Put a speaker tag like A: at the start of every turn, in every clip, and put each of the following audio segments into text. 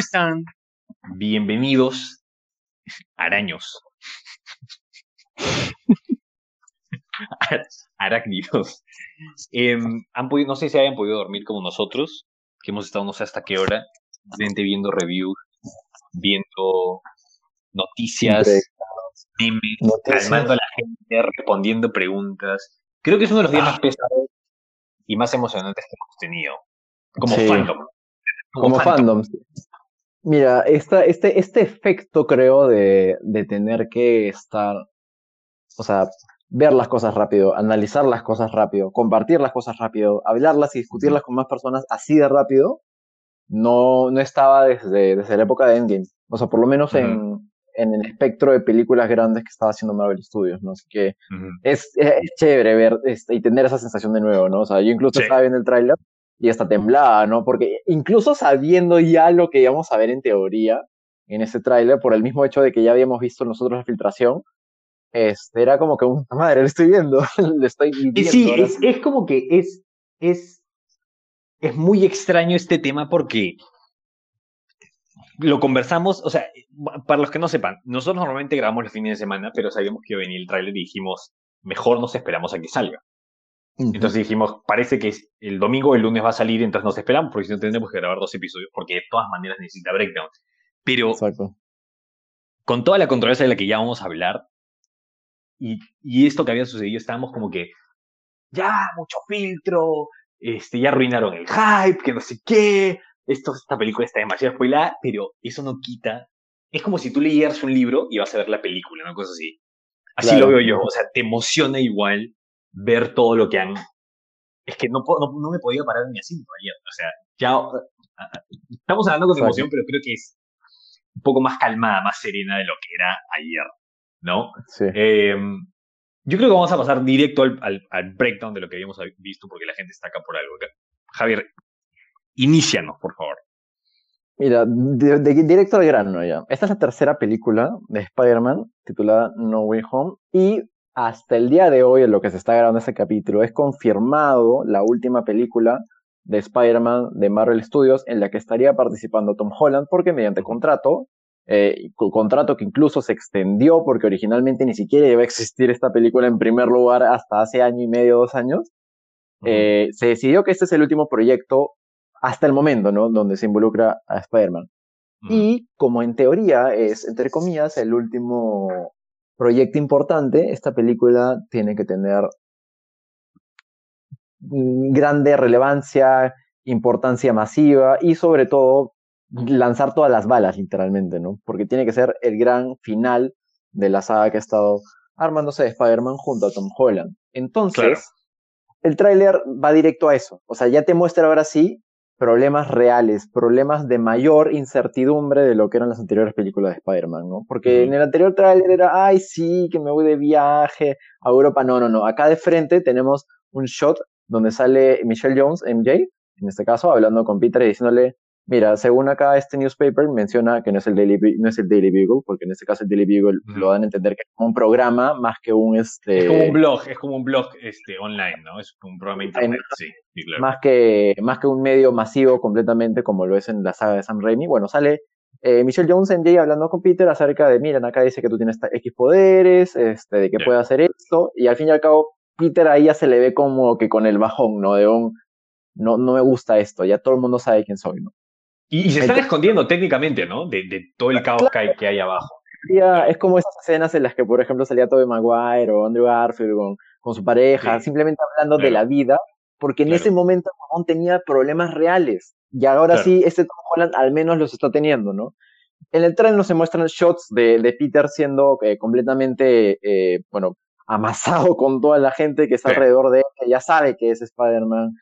A: están? Bienvenidos, araños. Arácnidos. Em, han podido, no sé si hayan podido dormir como nosotros, que hemos estado no sé hasta qué hora, gente viendo reviews, viendo noticias, memes, calmando a la gente, respondiendo preguntas. Creo que es uno de los días más ah. pesados y más emocionantes que hemos tenido. Como fandom.
B: Como, fandom. Mira, esta, este, este efecto creo de, de tener que estar, o sea, ver las cosas rápido, analizar las cosas rápido, compartir las cosas rápido, hablarlas y discutirlas con más personas así de rápido, no, no estaba desde, desde la época de Endgame. O sea, por lo menos en, en el espectro de películas grandes que estaba haciendo Marvel Studios, ¿no? Así que es, es, chévere ver este, y tener esa sensación de nuevo, ¿no? O sea, yo incluso estaba viendo el tráiler y hasta temblaba, ¿no? Porque incluso sabiendo ya lo que íbamos a ver en teoría en ese tráiler, por el mismo hecho de que ya habíamos visto nosotros la filtración, este, era como que, madre, lo estoy viendo, le estoy viendo.
A: Sí, es, es, como que es, es, es muy extraño este tema porque lo conversamos, o sea, para los que no sepan, nosotros normalmente grabamos los fines de semana, pero sabíamos que iba a venir el tráiler y dijimos, mejor nos esperamos a que salga. Entonces dijimos, parece que el domingo o el lunes va a salir, entonces nos esperamos, porque si no tendremos que grabar dos episodios, porque de todas maneras necesita breakdown. Pero con toda la controversia de la que ya vamos a hablar, y, y esto que había sucedido, estábamos como que, ya, mucho filtro, este, ya arruinaron el hype, que no sé qué, esto, esta película está demasiado spoilada, pero eso no quita. Es como si tú leyeras un libro y vas a ver la película, una cosa así. Así lo veo yo. O sea, te emociona igual ver todo lo que han. Es que no, no, no me podía parar en mi asiento ayer. O sea, ya. Estamos hablando con emoción, pero creo que es un poco más calmada, más serena de lo que era ayer. ¿no?
B: Sí.
A: Em, yo creo que vamos a pasar directo al, al, breakdown de lo que habíamos visto porque la gente está acá por algo. Javier, inícianos, por favor.
B: Mira, de, directo al grano ya. Esta es la tercera película de Spider-Man titulada No Way Home y hasta el día de hoy en lo que se está grabando este capítulo es confirmado la última película de Spider-Man de Marvel Studios en la que estaría participando Tom Holland porque mediante contrato eh, contrato que incluso se extendió porque originalmente ni siquiera iba a existir esta película en primer lugar hasta hace año y medio, dos años. Eh, se decidió que este es el último proyecto hasta el momento, ¿no? Donde se involucra a Spider-Man. Y como en teoría es, entre comillas, el último proyecto importante, esta película tiene que tener grande relevancia, importancia masiva y sobre todo lanzar todas las balas, literalmente, ¿no? Porque tiene que ser el gran final de la saga que ha estado armándose de Spider-Man junto a Tom Holland. Entonces, el tráiler va directo a eso. O sea, ya te muestra ahora sí problemas reales, problemas de mayor incertidumbre de lo que eran las anteriores películas de Spider-Man, ¿no? Porque en el anterior tráiler era, ay, sí, que me voy de viaje a Europa. No, no, no. Acá de frente tenemos un shot donde sale Michelle Jones, MJ, en este caso, hablando con Peter y diciéndole, Mira, según acá este newspaper menciona que no es el Daily, no es el Daily Bugle, porque en este caso el Daily Bugle lo dan a entender que es como un programa más que un este.
A: Es como un blog, es como un blog este online, ¿no? Es un programa internet, sí,
B: Más que más que un medio masivo completamente como lo es en la saga de Sam Raimi. Bueno, sale eh, Michelle Jones en Jay hablando con Peter acerca de, miren, acá dice que tú tienes X poderes, este, de que puede hacer esto, y al fin y al cabo Peter ahí ya se le ve como que con el bajón, ¿no? De un, no, no me gusta esto, ya todo el mundo sabe quién soy, ¿no?
A: Y, se están escondiendo técnicamente, ¿no? De, todo el caos que, hay, que hay abajo.
B: Es como esas escenas en las que, por ejemplo, salía Tobey Maguire o Andrew Garfield con, con su pareja, simplemente hablando de la vida, porque en ese momento aún tenía problemas reales. Y ahora sí, este Tom Holland al menos los está teniendo, ¿no? En el tren nos se muestran shots de, de Peter siendo eh, completamente, eh, bueno, amasado con toda la gente que está alrededor de él, que ya sabe que es Spider-Man.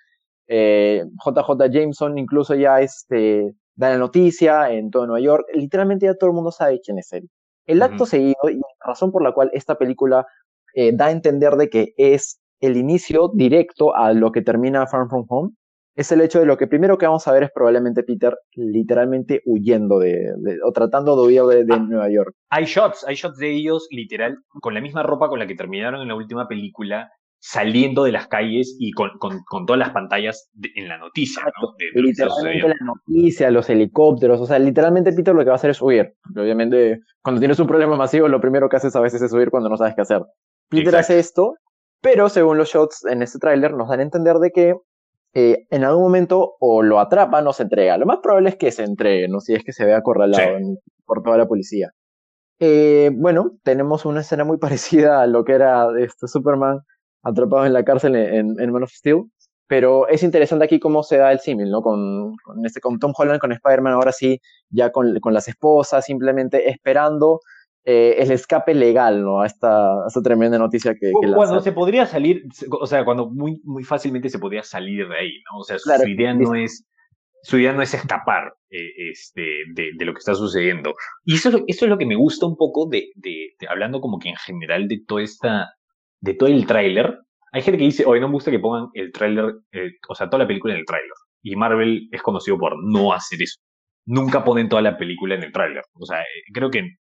B: Eh, JJ Jameson incluso ya este, da la noticia en todo Nueva York. Literalmente ya todo el mundo sabe quién es él. El acto seguido y la razón por la cual esta película eh, da a entender de que es el inicio directo a lo que termina Farm From Home es el hecho de lo que primero que vamos a ver es probablemente Peter literalmente huyendo de, o tratando de huir de, ah, Nueva York.
A: Hay shots, hay shots de ellos literal con la misma ropa con la que terminaron en la última película saliendo de las calles y con, todas las pantallas en la noticia, ¿no?
B: literalmente la noticia, los helicópteros, o sea, literalmente Peter lo que va a hacer es huir. Obviamente, cuando tienes un problema masivo, lo primero que haces a veces es huir cuando no sabes qué hacer. Peter hace esto, pero según los shots en este tráiler nos dan a entender de que eh, en algún momento o lo atrapan o se entrega. Lo más probable es que se entregue, ¿no? Si es que se ve acorralado por toda la policía. Eh, bueno, tenemos una escena muy parecida a lo que era este Superman atrapado en la cárcel en, Man of Steel. Pero es interesante aquí cómo se da el símil, ¿no? Con, este, con Tom Holland, con Spider-Man, ahora sí, ya con, con las esposas, simplemente esperando eh, el escape legal, ¿no? A esta, tremenda noticia que, que
A: Cuando se podría salir, o sea, cuando muy, muy fácilmente se podría salir de ahí, ¿no? O sea, su idea no es su idea no es escapar eh, este, de, de, lo que está sucediendo. Y eso, eso es lo que me gusta un poco de, de, hablando como que en general de toda esta, de todo el tráiler. Hay gente que dice, oye, no me gusta que pongan el tráiler, eh, o sea, toda la película en el tráiler. Y Marvel es conocido por no hacer eso. Nunca ponen toda la película en el tráiler. O sea, eh, creo que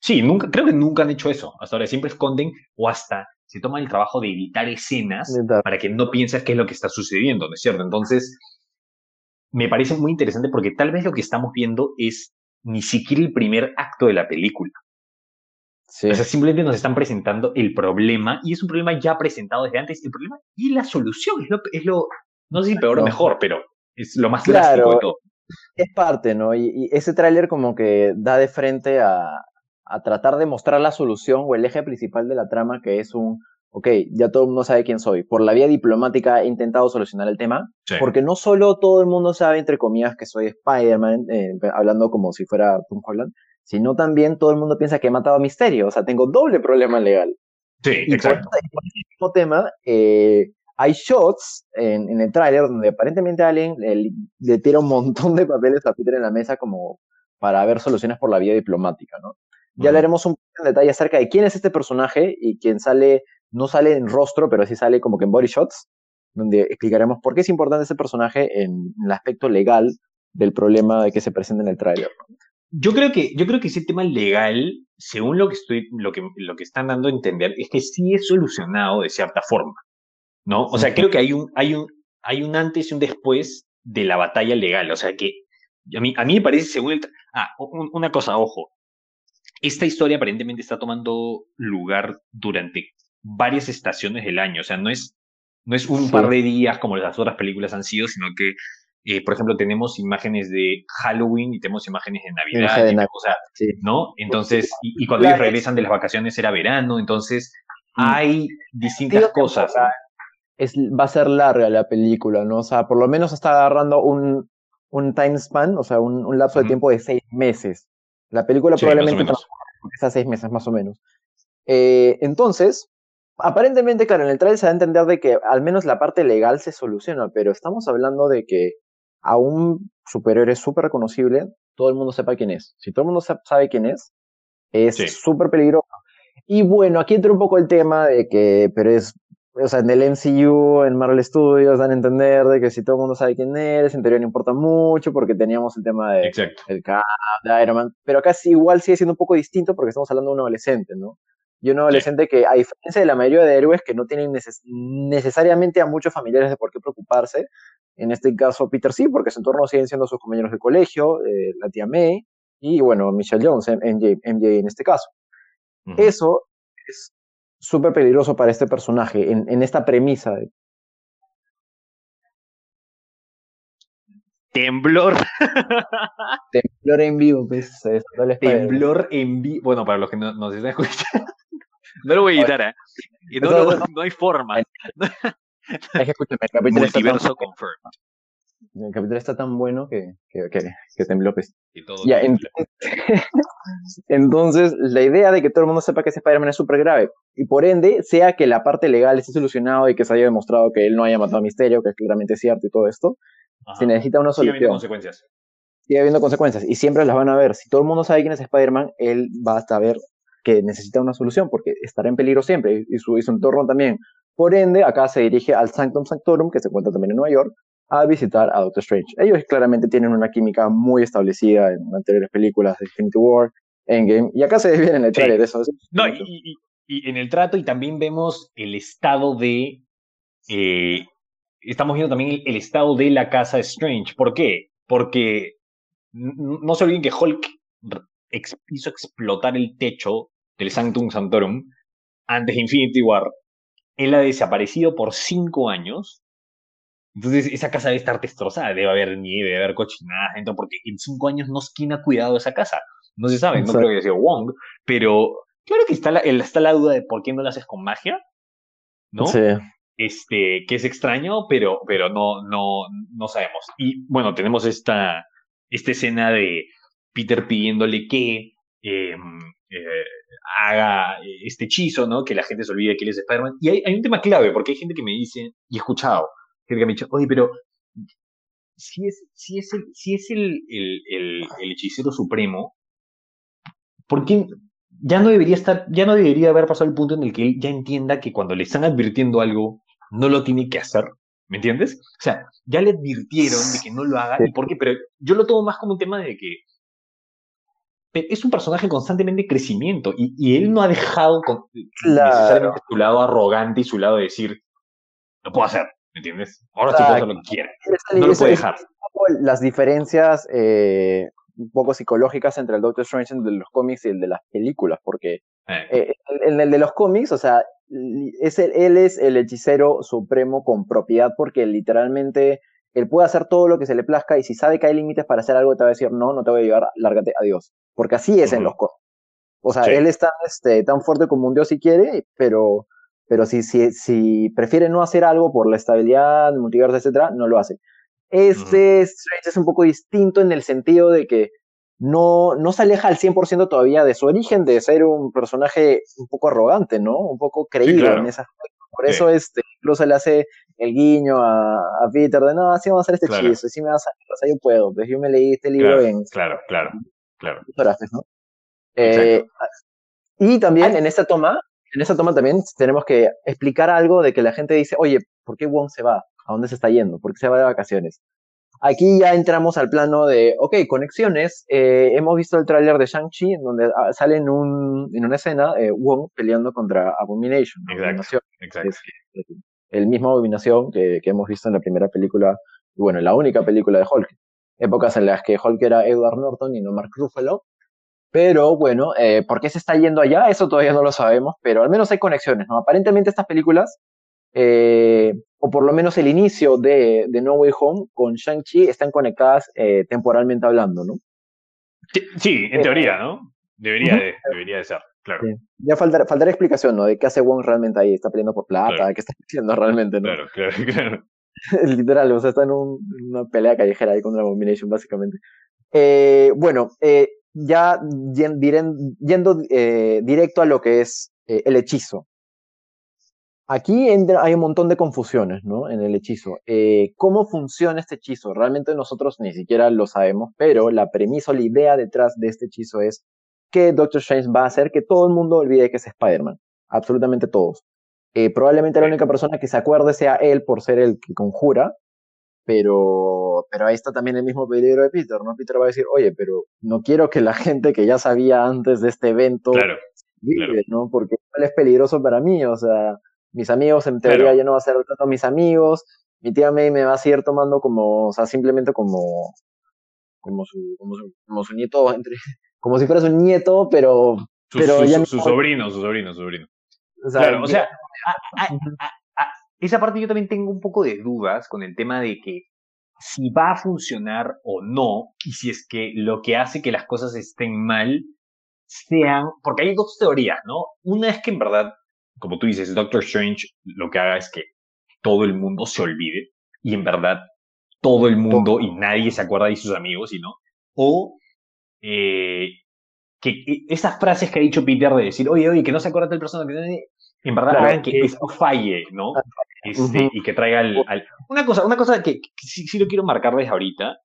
A: sí, nunca, creo que nunca han hecho eso. Hasta ahora siempre esconden o hasta se toman el trabajo de editar escenas para que no pienses qué es lo que está sucediendo, ¿no es cierto? Entonces, me parece muy interesante porque tal vez lo que estamos viendo es ni siquiera el primer acto de la película. O sea, simplemente nos están presentando el problema y es un problema ya presentado desde antes. El problema y la solución es lo, es lo no sé si peor o mejor, pero es lo más claro, de todo.
B: Es parte, ¿no? Y, ese tráiler como que da de frente a, a tratar de mostrar la solución o el eje principal de la trama, que es un, ok, ya todo el mundo sabe quién soy. Por la vía diplomática he intentado solucionar el tema, porque no solo todo el mundo sabe, entre comillas, que soy Spider-Man, eh, hablando como si fuera Tom Holland, sino también todo el mundo piensa que he matado a Misterio. O sea, tengo doble problema legal.
A: Sí, y exacto.
B: Por, por ese mismo tema, eh, hay shots en, el tráiler donde aparentemente alguien le, tira un montón de papeles a Peter en la mesa como para ver soluciones por la vía diplomática, ¿no? Ya hablaremos un poco en detalle acerca de quién es este personaje y quién sale, no sale en rostro, pero sí sale como que en body shots, donde explicaremos por qué es importante ese personaje en, el aspecto legal del problema de que se presenta en el tráiler.
A: Yo creo que, yo creo que ese tema legal, según lo que estoy, lo que, lo que están dando a entender, es que sí es solucionado de cierta forma. ¿No? O sea, creo que hay un, hay un, hay un antes y un después de la batalla legal. O sea que a mí, a mí me parece, según el. Ah, una cosa, ojo. Esta historia aparentemente está tomando lugar durante varias estaciones del año. O sea, no es, no es un par de días como las otras películas han sido, sino que eh, por ejemplo, tenemos imágenes de Halloween y tenemos imágenes de Navidad, o sea, ¿no? Entonces, y, cuando ellos regresan de las vacaciones era verano, entonces mm. hay distintas cosas.
B: Es, va a ser larga la película, ¿no? O sea, por lo menos está agarrando un, un time span, o sea, un, lapso de tiempo de seis meses. La película probablemente está seis meses más o menos. Eh, entonces, aparentemente, claro, en el trailer se da a entender de que al menos la parte legal se soluciona, pero estamos hablando de que a un superhéroe súper reconocible, todo el mundo sepa quién es. Si todo el mundo sabe quién es, es súper peligroso. Y bueno, aquí entra un poco el tema de que, pero es, o sea, en el MCU, en Marvel Studios, dan a entender de que si todo el mundo sabe quién es, en teoría no importa mucho porque teníamos el tema de, el de Iron Man, pero acá sí, igual sigue siendo un poco distinto porque estamos hablando de un adolescente, ¿no? Y un adolescente que, a diferencia de la mayoría de héroes que no tienen necesariamente a muchos familiares de por qué preocuparse, en este caso, Peter sí, porque su entorno siguen siendo sus compañeros de colegio, eh, la tía May, y bueno, Michelle Jones, MJ, en este caso. Eso es súper peligroso para este personaje, en, esta premisa.
A: Temblor.
B: Temblor en vivo, pues.
A: Temblor en vivo. Bueno, para los que no, nos están escuchando. No lo voy a editar, ¿eh? no, no, hay forma.
B: Es que escúchame, el capítulo Multiverso está tan, El capítulo está tan bueno que, que, que. Pues. ya, entonces, la idea de que todo el mundo sepa que ese Spider-Man es súper grave y por ende, sea que la parte legal esté solucionado y que se haya demostrado que él no haya matado a Misterio, que es claramente cierto y todo esto, se necesita una solución. Sigue
A: habiendo consecuencias.
B: Sigue habiendo consecuencias y siempre las van a ver. Si todo el mundo sabe quién es Spider-Man, él va a saber que necesita una solución porque estará en peligro siempre y su, y su entorno también. Por ende, acá se dirige al Sanctum Sanctorum, que se encuentra también en Nueva York, a visitar a Doctor Strange. Ellos claramente tienen una química muy establecida en anteriores películas de Infinity War, Endgame, y acá se ve bien en el trailer eso.
A: No, y, y en el trato y también vemos el estado de... Eh, estamos viendo también el, estado de la casa Strange. ¿Por qué? Porque no se olviden que Hulk hizo explotar el techo del Sanctum Sanctorum antes de Infinity War. Él ha desaparecido por cinco años. Entonces esa casa debe estar destrozada, debe haber nieve, debe haber cochinadas dentro, porque en cinco años no sé quién ha cuidado esa casa. No se sabe, no creo que haya sido Wong, pero claro que está la, está la duda de por qué no lo haces con magia, ¿no? Sí. Este, que es extraño, pero, pero no, no, no sabemos. Y bueno, tenemos esta, esta escena de Peter pidiéndole que em, eh, haga este hechizo, ¿no? Que la gente se olvide que él es Spider-Man. Y hay, hay, un tema clave, porque hay gente que me dice, y he escuchado, que me ha dicho, oye, pero si es, si es, el, si es el, el, el, el hechicero supremo, ¿por qué ya no debería estar, ya no debería haber pasado el punto en el que él ya entienda que cuando le están advirtiendo algo, no lo tiene que hacer? ¿Me entiendes? O sea, ya le advirtieron de que no lo haga. ¿Y por qué? Pero yo lo tomo más como un tema de que es un personaje constantemente en crecimiento y, y él no ha dejado con, necesariamente su lado arrogante y su lado de decir, lo puedo hacer, ¿me entiendes? Ahora sí puedo hacer lo que quiera. No lo puede dejar.
B: Las diferencias eh, un poco psicológicas entre el Doctor Strange de los cómics y el de las películas, porque eh. Eh, en el de los cómics, o sea, es él es el hechicero supremo con propiedad porque literalmente él puede hacer todo lo que se le plazca y si sabe que hay límites para hacer algo te va a decir no, no te voy a llevar, lárgate, adiós. Porque así es en los cómics. O sea, él está este, tan fuerte como un dios si quiere, pero, pero si, si, si prefiere no hacer algo por la estabilidad, multiverso, etcétera, no lo hace. Este Strange es un poco distinto en el sentido de que no, no se aleja al 100% todavía de su origen, de ser un personaje un poco arrogante, ¿no? Un poco creído en esas Por eso este, incluso le hace el guiño a, a, Peter de, no, así vamos a hacer este claro. chiste, así me vas a o sea, yo puedo, pues yo me leí este libro
A: claro,
B: en...
A: Claro, claro, claro.
B: ¿no? Eh, y también en esta toma, en esta toma también tenemos que explicar algo de que la gente dice, oye, ¿por qué Wong se va? ¿A dónde se está yendo? ¿Por qué se va de vacaciones? Aquí ya entramos al plano de, ok, conexiones. Eh, hemos visto el tráiler de Shang-Chi, donde ah, sale en, un, en una escena eh, Wong peleando contra Abomination.
A: Exacto, exacto.
B: Es, el mismo Abominación que, que, hemos visto en la primera película, y bueno, en la única película de Hulk. Épocas en las que Hulk era Edward Norton y no Mark Ruffalo. Pero bueno, eh, ¿por qué se está yendo allá? Eso todavía no lo sabemos, pero al menos hay conexiones, ¿no? Aparentemente estas películas eh, o por lo menos el inicio de, de No Way Home con Shang-Chi están conectadas eh, temporalmente hablando, ¿no?
A: Sí, en teoría, ¿no? Debería, de, debería de ser, claro. Sí.
B: Ya faltará, faltará, explicación, ¿no? De qué hace Wong realmente ahí, está peleando por plata, claro. qué está haciendo realmente, ¿no?
A: Claro, claro, claro.
B: Literal, o sea, está en un, una pelea callejera ahí contra Abomination, básicamente. Eh, bueno, eh, ya yendo eh, directo a lo que es eh, el hechizo. Aquí entra, hay un montón de confusiones, ¿no? En el hechizo. Eh, ¿Cómo funciona este hechizo? Realmente nosotros ni siquiera lo sabemos, pero la premisa o la idea detrás de este hechizo es que Doctor Strange va a hacer que todo el mundo olvide que es Spider-Man. Absolutamente todos. Eh, probablemente la única persona que se acuerde sea él por ser el que conjura, pero, pero ahí está también el mismo peligro de Peter, ¿no? Peter va a decir, oye, pero no quiero que la gente que ya sabía antes de este evento
A: claro,
B: vive,
A: claro.
B: ¿no? Porque es peligroso para mí, o sea, mis amigos en teoría Pero, ya no va a ser tanto mis amigos, mi tía May me va a seguir tomando como, o sea, simplemente como, como su, como su, como su nieto, entre, como si fuera su nieto, pero,
A: su,
B: pero
A: su,
B: ya
A: su, su sobrino, su sobrino, su sobrino. O sea, claro, o sea, a, a, a, esa parte yo también tengo un poco de dudas con el tema de que si va a funcionar o no, y si es que lo que hace que las cosas estén mal sean, porque hay dos teorías, ¿no? Una es que en verdad como tú dices, Doctor Strange lo que haga es que todo el mundo se olvide y en verdad todo el mundo y nadie se acuerda de sus amigos y no. O eh, que esas frases que ha dicho Peter de decir, oye, oye, que no se acuerda del personaje, en verdad claro, hagan que eh, eso falle, ¿no? Este, uh -huh. Y que traiga al, al, Una cosa, una cosa que, que sí, sí, lo quiero marcar desde ahorita,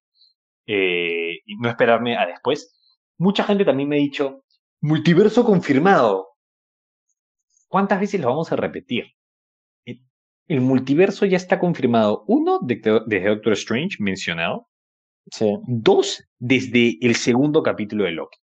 A: eh, y no esperarme a después. Mucha gente también me ha dicho, multiverso confirmado. ¿Cuántas veces lo vamos a repetir? El multiverso ya está confirmado. Uno, desde de Doctor Strange, mencionado.
B: Sí.
A: Dos, desde el segundo capítulo de Loki.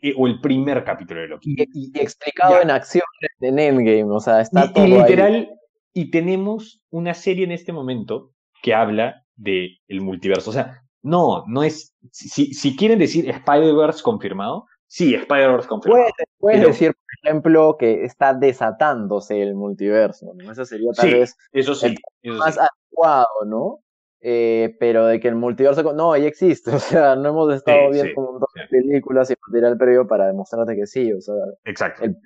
A: eh, o el primer capítulo de Loki.
B: Y, explicado en acción en Endgame, o sea, está todo.
A: Y literal, y tenemos una serie en este momento que habla del el multiverso. O sea, no, no es. Si, si quieren decir Spider-Verse confirmado, sí, Spider-Verse confirmado.
B: Puedes, decir, por ejemplo, que está desatándose el multiverso, ¿no? Eso sería tal vez
A: eso sí,
B: más adecuado, ¿no? Eh, pero de que el multiverso no, ya existe, o sea, no hemos estado viendo un montón de películas y material previo para demostrarte que sí, o sea,
A: exacto,
B: el,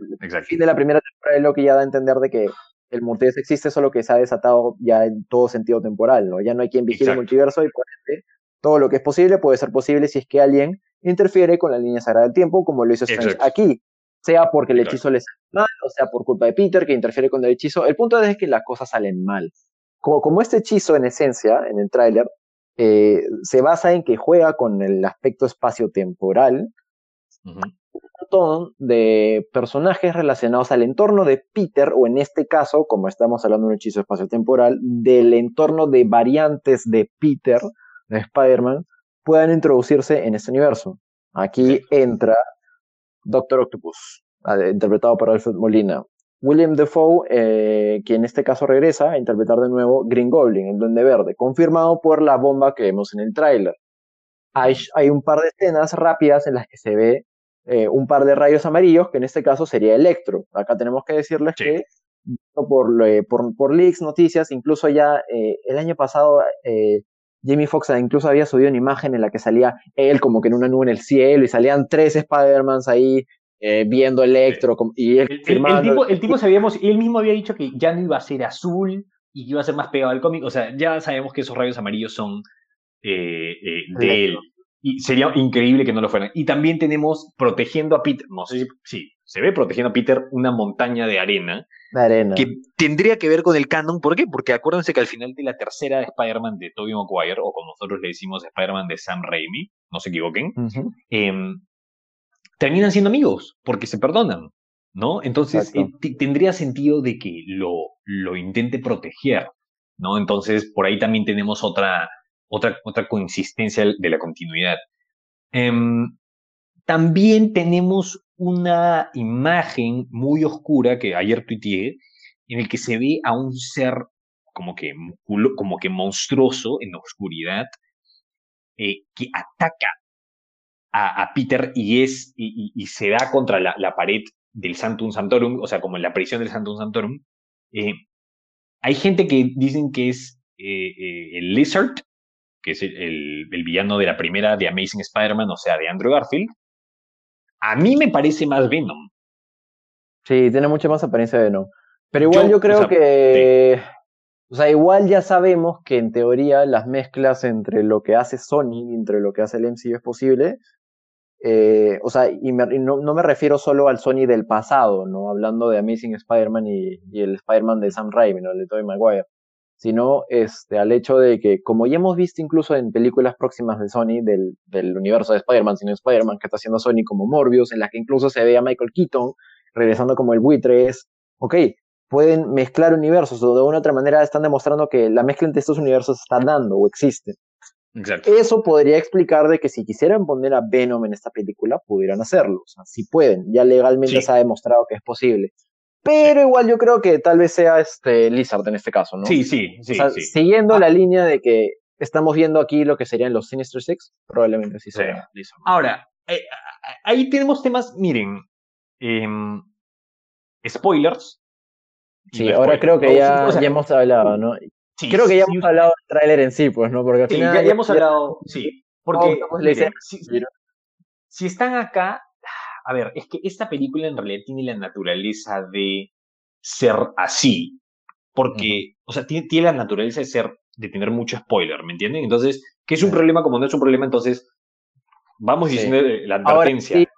B: fin de la primera temporada de Loki ya da a entender de que el multiverso existe, solo que se ha desatado ya en todo sentido temporal, ¿no? Ya no hay quien vigile el multiverso y por ende todo lo que es posible puede ser posible si es que alguien interfiere con la línea sagrada del tiempo, como lo hizo Strange aquí, sea porque el hechizo le sale mal, o sea por culpa de Peter que interfiere con el hechizo. El punto es que las cosas salen mal como, este hechizo en esencia, en el tráiler, eh, se basa en que juega con el aspecto espaciotemporal, un montón de personajes relacionados al entorno de Peter, o en este caso, como estamos hablando de un hechizo espaciotemporal, del entorno de variantes de Peter, de Spider-Man, puedan introducirse en este universo. Aquí entra Doctor Octopus, interpretado por Alfred Molina, William Defoe, eh, que en este caso regresa a interpretar de nuevo Green Goblin, el Duende Verde, confirmado por la bomba que vemos en el tráiler. Hay, un par de escenas rápidas en las que se ve eh, un par de rayos amarillos, que en este caso sería Electro. Acá tenemos que decirles que por, eh, por, por, leaks, noticias, incluso ya el año pasado Jamie Foxx incluso había subido una imagen en la que salía él como que en una nube en el cielo y salían tres Spider-Mans ahí eh, viendo Electro y él
A: el, tipo, sabíamos, él mismo había dicho que ya no iba a ser azul y que iba a ser más pegado al cómic, o sea, ya sabemos que esos rayos amarillos son eh, eh, de él. Y sería increíble que no lo fueran. Y también tenemos protegiendo a Peter, no sé si sí, se ve protegiendo a Peter una montaña de arena.
B: De arena.
A: Que tendría que ver con el canon. ¿Por qué? Porque acuérdense que al final de la tercera de Spider-Man de Tobey Maguire, o como nosotros le decimos Spider-Man de Sam Raimi, no se equivoquen, terminan siendo amigos porque se perdonan, ¿no? Entonces eh, tendría sentido de que lo, lo intente proteger, ¿no? Entonces por ahí también tenemos otra, otra, otra consistencia de la continuidad. Em, también tenemos una imagen muy oscura que ayer tuiteé, en el que se ve a un ser como que, como que monstruoso en la oscuridad, eh, que ataca a, Peter y, es, y, se da contra la, pared del Santum Santorum, o sea, como en la prisión del Santum Santorum. Eh, hay gente que dicen que es eh, eh, el Lizard, que es el, villano de la primera de Amazing Spider-Man, o sea, de Andrew Garfield. A mí me parece más Venom.
B: Sí, tiene mucha más apariencia de Venom. Pero igual yo, creo que... O sea, igual ya sabemos que en teoría las mezclas entre lo que hace Sony y entre lo que hace el MCU es posible, eh, o sea, y, no, me refiero solo al Sony del pasado, ¿no? Hablando de Amazing Spider-Man y, el Spider-Man de Sam Raimi, ¿no? El de Tobey Maguire. Sino este, al hecho de que, como ya hemos visto incluso en películas próximas de Sony del, del universo de Spider-Man, sino Spider-Man que está haciendo Sony como Morbius, en la que incluso se ve a Michael Keaton regresando como el buitre, es, ok, pueden mezclar universos o de una u otra manera están demostrando que la mezcla entre estos universos está dando o existe. Eso podría explicar de que si quisieran poner a Venom en esta película, pudieran hacerlo. O sea, si pueden. Ya legalmente se ha demostrado que es posible. Pero igual yo creo que tal vez sea este Lizard en este caso, ¿no?
A: Sí, sí, sí.
B: Siguiendo ah. la línea de que estamos viendo aquí lo que serían los Sinister Six, probablemente sí sea Lizard.
A: Ahora, eh, ahí tenemos temas, miren, em, spoilers.
B: Sí, ahora creo que ya, ya hemos hablado, ¿no? Creo que ya hemos hablado del tráiler en sí, pues, ¿no? Porque al final.
A: Ya, ya hemos hablado, sí. Porque si, están acá, a ver, es que esta película en realidad tiene la naturaleza de ser así. Porque, o sea, tiene, la naturaleza de ser, de tener mucho spoiler, ¿me entienden? Entonces, ¿qué es un problema? Como no es un problema, entonces vamos diciendo la advertencia.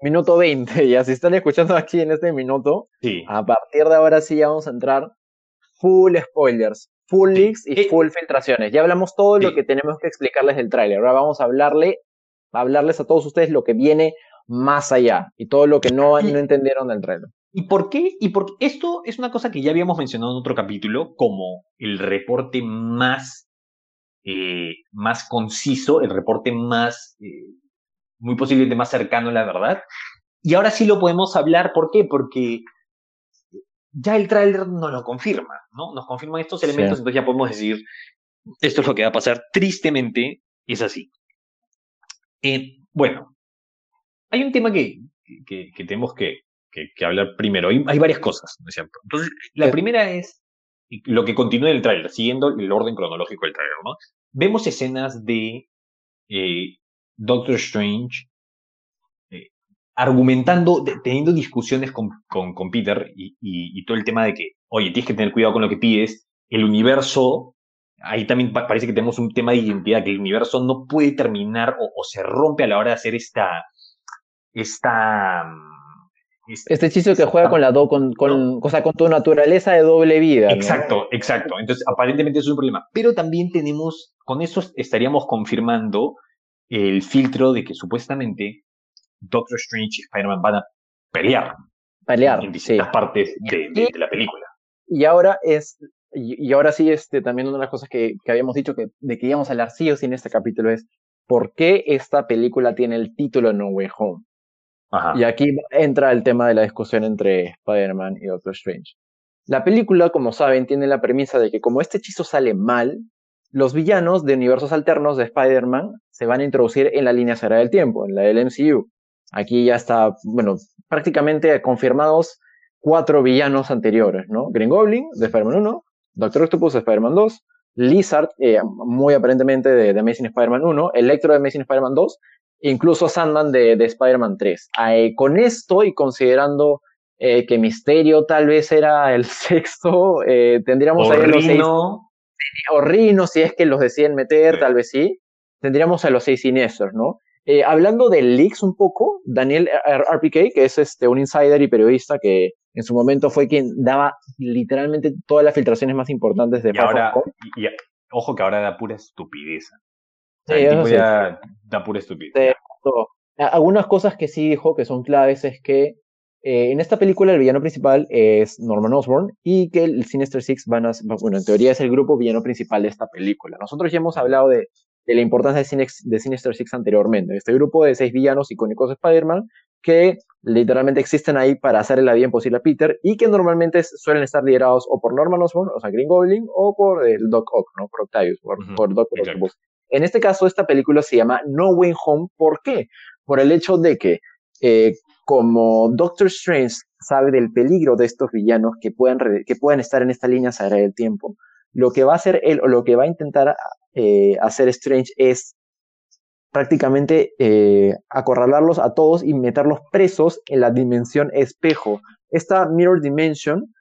B: minuto 20, ya si están escuchando aquí en este minuto, a partir de ahora sí ya vamos a entrar full spoilers full leaks y full filtraciones. Ya hablamos todo lo que tenemos que explicarles del tráiler. Ahora vamos a hablarle, a hablarles a todos ustedes lo que viene más allá y todo lo que no, no entendieron del tráiler.
A: ¿Y por qué? Y porque esto es una cosa que ya habíamos mencionado en otro capítulo como el reporte más, eh, más conciso, el reporte más, eh, muy posiblemente más cercano a la verdad. Y ahora sí lo podemos hablar, ¿por qué? Porque ya el tráiler nos lo confirma, ¿no? Nos confirman estos elementos, entonces ya podemos decir, esto es lo que va a pasar. Tristemente, es así. Eh, bueno, hay un tema que, que, tenemos que, que, hablar primero. Hay, hay varias cosas, ¿no es cierto? Entonces, la primera es lo que continúa en el tráiler, siguiendo el orden cronológico del tráiler, ¿no? Vemos escenas de eh, Doctor Strange argumentando, teniendo discusiones con, con, Peter y, y, todo el tema de que, oye, tienes que tener cuidado con lo que pides, el universo, ahí también parece que tenemos un tema de identidad, que el universo no puede terminar o, o se rompe a la hora de hacer esta, esta
B: este hechizo que juega con la do, con, con, con tu naturaleza de doble vida.
A: Exacto, exacto. Entonces, aparentemente es un problema. Pero también tenemos, con eso estaríamos confirmando el filtro de que supuestamente Doctor Strange y Spider-Man van a pelear.
B: Pelear.
A: En distintas partes de, la película.
B: Y ahora es, y, ahora sí, este, también una de las cosas que, que habíamos dicho que, de que íbamos a hablar sí o sí en este capítulo es ¿por qué esta película tiene el título No Way Home? Y aquí entra el tema de la discusión entre Spider-Man y Doctor Strange. La película, como saben, tiene la premisa de que como este hechizo sale mal, los villanos de universos alternos de Spider-Man se van a introducir en la línea sagrada del tiempo, en la del MCU. Aquí ya está, bueno, prácticamente confirmados cuatro villanos anteriores, ¿no? Green Goblin de Spider-Man 1, Doctor Octopus de Spider-Man 2, Lizard, eh, muy aparentemente de, de Amazing Spider-Man 1, Electro de Amazing Spider-Man 2 incluso Sandman de, de Spider-Man 3. Eh, con esto y considerando eh, que Misterio tal vez era el sexto, eh, tendríamos
A: ahí los seis.
B: O Rino, si es que los deciden meter, tal vez sí. Tendríamos a los seis siniestros, ¿no? Hablando de leaks un poco, Daniel RPK, que es este, un insider y periodista que en su momento fue quien daba literalmente todas las filtraciones más importantes de
A: y ahora, y, Ojo que ahora da pura estupidez. Sí, da pura estupidez.
B: Algunas cosas que sí dijo que son claves es que eh, en esta película el villano principal es Norman Osborn y que el Sinister Six van a, bueno, en teoría es el grupo villano principal de esta película. Nosotros ya hemos hablado de, de la importancia de, de, Sinister Six anteriormente. Este grupo de seis villanos icónicos de Spider-Man que literalmente existen ahí para hacerle la vida imposible a Peter y que normalmente suelen estar liderados o por Norman Osborn, o sea, Green Goblin, o por el Doc Ock, ¿no? Por Octavius, por, por Doctor Octopus. En este caso, esta película se llama No Way Home. ¿Por qué? Por el hecho de que, eh, como Doctor Strange sabe del peligro de estos villanos que pueden, que pueden estar en esta línea sagrada del tiempo, lo que va a hacer él o lo que va a intentar eh, hacer Strange es prácticamente eh, acorralarlos a todos y meterlos presos en la dimensión espejo. Esta Mirror Dimension,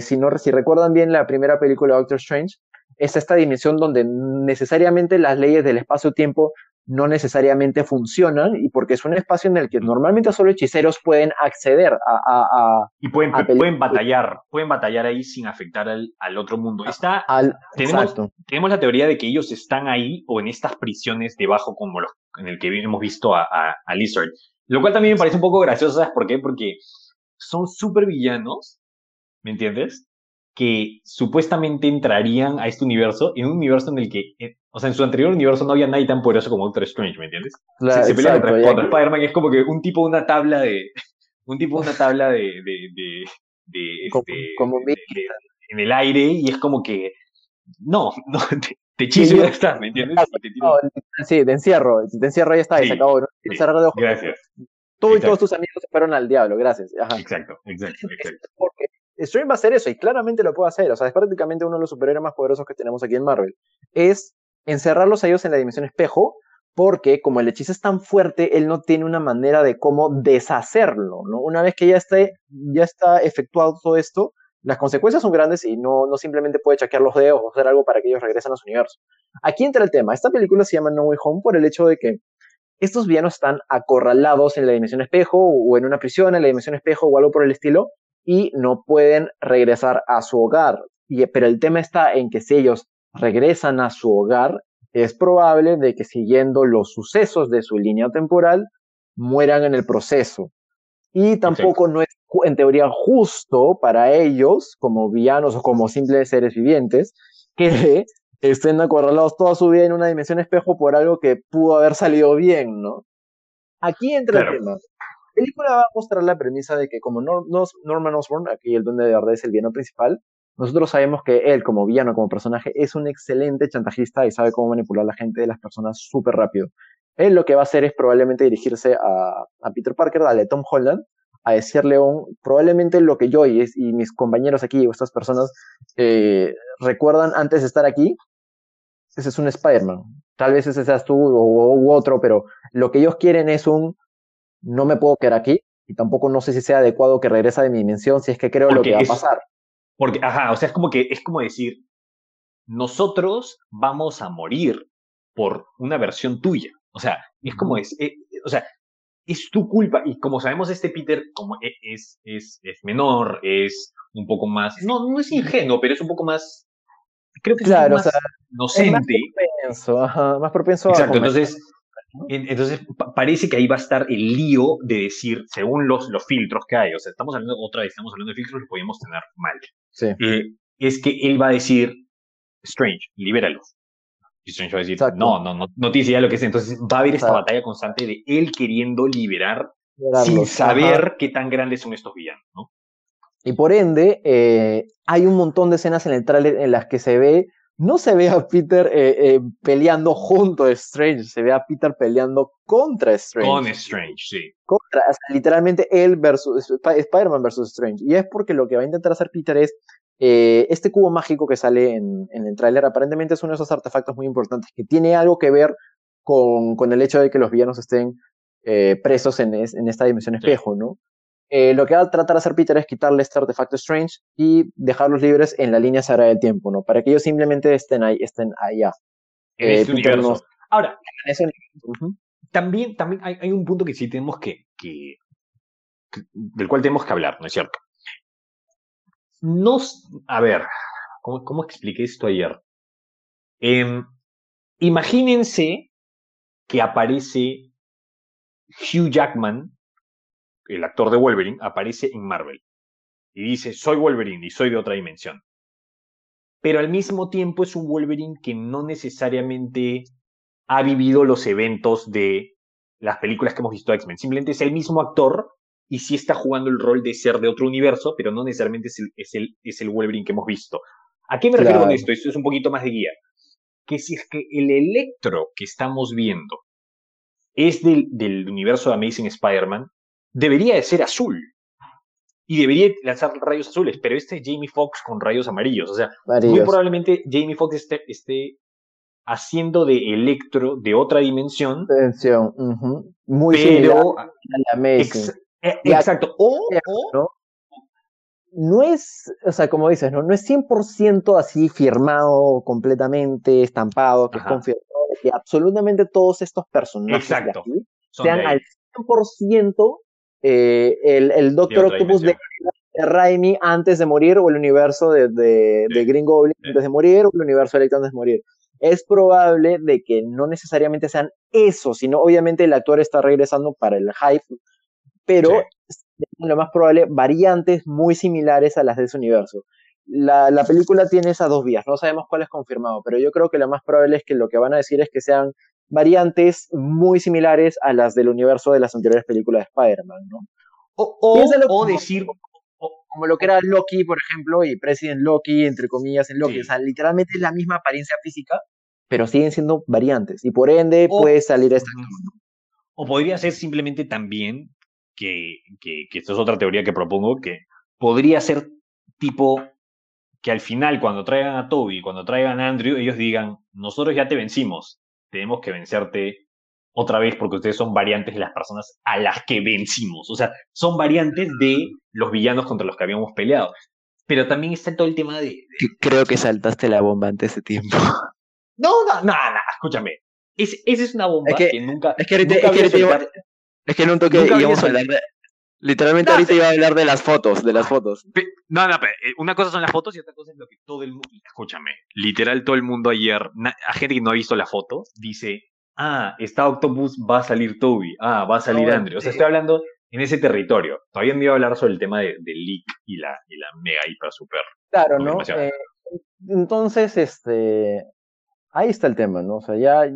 B: si, no, si recuerdan bien la primera película de Doctor Strange, es esta dimensión donde necesariamente las leyes del espacio-tiempo no necesariamente funcionan y porque es un espacio en el que normalmente solo hechiceros pueden acceder a...
A: y pueden, pueden batallar, pueden batallar ahí sin afectar al, al otro mundo. Está, tenemos, tenemos, la teoría de que ellos están ahí o en estas prisiones debajo como los, en el que hemos visto a, a, Lizard. Lo cual también me parece un poco gracioso, ¿sabes por qué? Porque son súper villanos, ¿me entiendes? que supuestamente entrarían a este universo, en un universo en el que, eh, o sea, en su anterior universo no había nadie tan poderoso como Doctor Strange, ¿me entiendes? se, se pelea contra, Spider-Man es como que un tipo de una tabla de, un tipo de una tabla de, de, de, de
B: como,
A: este, en el aire y es como que, no, no, te, te y ya está, ¿me entiendes?
B: sí, te encierro, te encierro y ya está, y se acabó. ¿no?
A: Sí, de ojos. Gracias.
B: Tú y todos tus amigos se fueron al diablo, gracias.
A: Ajá. Exacto, exacto, exacto.
B: Porque Strange va a hacer eso y claramente lo puede hacer. O sea, es prácticamente uno de los superhéroes más poderosos que tenemos aquí en Marvel. Es encerrarlos a ellos en la dimensión espejo porque como el hechizo es tan fuerte, él no tiene una manera de cómo deshacerlo, ¿no? Una vez que ya, esté, ya está efectuado todo esto, las consecuencias son grandes y no, no simplemente puede chaquear los dedos o hacer algo para que ellos regresen a su universo. Aquí entra el tema. Esta película se llama No Way Home por el hecho de que estos villanos están acorralados en la dimensión espejo o en una prisión en la dimensión espejo o algo por el estilo y no pueden regresar a su hogar. Y, pero el tema está en que si ellos regresan a su hogar, es probable de que siguiendo los sucesos de su línea temporal, mueran en el proceso. Y tampoco no es en teoría justo para ellos, como villanos o como simples seres vivientes, que estén acorralados toda su vida en una dimensión espejo por algo que pudo haber salido bien, ¿no? Aquí entra el tema. La película va a mostrar la premisa de que como Norman Osborn, aquí el duende de verdad es el villano principal, nosotros sabemos que él como villano, como personaje, es un excelente chantajista y sabe cómo manipular a la gente de las personas súper rápido. Él lo que va a hacer es probablemente dirigirse a, a Peter Parker, a Tom Holland, a decirle un, probablemente lo que yo y, y mis compañeros aquí o estas personas eh, recuerdan antes de estar aquí, ese es un Spider-Man. Tal vez ese seas tú o, u otro, pero lo que ellos quieren es un, no me puedo quedar aquí y tampoco no sé si sea adecuado que regresa de mi dimensión si es que creo lo que va a pasar.
A: Porque, ajá, o sea, es como que, es como decir, nosotros vamos a morir por una versión tuya. O sea, es como es, eh, o sea, es tu culpa. Y como sabemos, este Peter como e, es, es, es menor, es un poco más, no, no es ingenuo, pero es un poco más, creo que es
B: claro,
A: más inocente.
B: más propenso, ajá, más propenso
A: Exacto, entonces, entonces parece que ahí va a estar el lío de decir, según los, los filtros que hay, o sea, estamos hablando, otra vez, estamos hablando de filtros que podemos tener mal.
B: Sí.
A: Eh, es que él va a decir, Strange, libéralo. Y Strange va a decir, no, no, no, no tienes idea de lo que es. Entonces va a haber esta batalla constante de él queriendo liberar sin saber qué tan grandes son estos villanos, ¿no?
B: Y por ende, eh, hay un montón de escenas en el tráiler en las que se ve, no se ve a Peter eh, eh, peleando junto a Strange, se ve a Peter peleando contra Strange.
A: Con Strange, sí.
B: Contra, literalmente él versus Spider-Man versus Strange. Y es porque lo que va a intentar hacer Peter es eh, este cubo mágico que sale en, el tráiler aparentemente es uno de esos artefactos muy importantes que tiene algo que ver con, el hecho de que los villanos estén eh, presos en, esta dimensión espejo, ¿no? Eh, lo que va a tratar de hacer Peter es quitarle este artefacto Strange y dejarlos libres en la línea sagrada del tiempo, ¿no? Para que ellos simplemente estén ahí, estén allá.
A: En este Ahora, también, también hay, un punto que sí tenemos que, del cual tenemos que hablar, ¿no es cierto? No, a ver, ¿cómo, cómo expliqué esto ayer? Em, imagínense que aparece Hugh Jackman, el actor de Wolverine, aparece en Marvel y dice, soy Wolverine y soy de otra dimensión. Pero al mismo tiempo es un Wolverine que no necesariamente ha vivido los eventos de las películas que hemos visto de X-Men. Simplemente es el mismo actor y sí está jugando el rol de ser de otro universo, pero no necesariamente es el, es el, es el Wolverine que hemos visto. ¿A qué me refiero con esto? Esto es un poquito más de guía. Que si es que el Electro que estamos viendo es del, del universo de Amazing Spider-Man, debería de ser azul. Y debería lanzar rayos azules, pero este es Jamie Foxx con rayos amarillos. O sea, muy probablemente Jamie Foxx esté, esté haciendo de Electro de otra dimensión.
B: Dimensión, muy pero, a la Amazing.
A: Eh, exacto. O,
B: ¿no? no es, o sea, como dices, no, no es 100% así firmado completamente, estampado, que es confirmado, que absolutamente todos estos personajes sean al 100% eh, el, el Doctor Octopus de, Raimi antes de morir, o el universo de, de, Green Goblin antes de morir, o el universo de Electron antes de morir. Es probable de que no necesariamente sean eso, sino obviamente el actor está regresando para el hype pero lo más probable variantes muy similares a las de ese universo. La, la, película tiene esas dos vías, no sabemos cuál es confirmado, pero yo creo que lo más probable es que lo que van a decir es que sean variantes muy similares a las del universo de las anteriores películas de Spider-Man, ¿no?
A: O, o, decir...
B: Como, lo que era Loki, por ejemplo, y President Loki, entre comillas, en Loki. O sea, literalmente es la misma apariencia física, pero siguen siendo variantes, y por ende puede salir esta...
A: O podría ser simplemente también que, que, que esto es otra teoría que propongo, que podría ser tipo que al final cuando traigan a Toby, cuando traigan a Andrew, ellos digan, nosotros ya te vencimos, tenemos que vencerte otra vez porque ustedes son variantes de las personas a las que vencimos. O sea, son variantes de los villanos contra los que habíamos peleado. Pero también está todo el tema de...
B: Creo que saltaste la bomba antes de tiempo.
A: No, no, no, no, escúchame. esa es una bomba que, nunca...
B: Es que ahorita, es que en un toque íbamos a hablar de... Literalmente ahorita iba a hablar de las fotos, de las fotos.
A: No, no, eh, una cosa son las fotos y otra cosa es lo que todo el mundo... Escúchame, literal todo el mundo ayer, a gente que no ha visto la foto, dice, ah, está Octopus, va a salir Toby, ah, va a salir Andrew. O sea, estoy hablando en ese territorio. Todavía me iba a hablar sobre el tema del de leak y la, y la mega hiper super.
B: Claro, ¿no? Eh, entonces, este, ahí está el tema, ¿no? O sea, ya...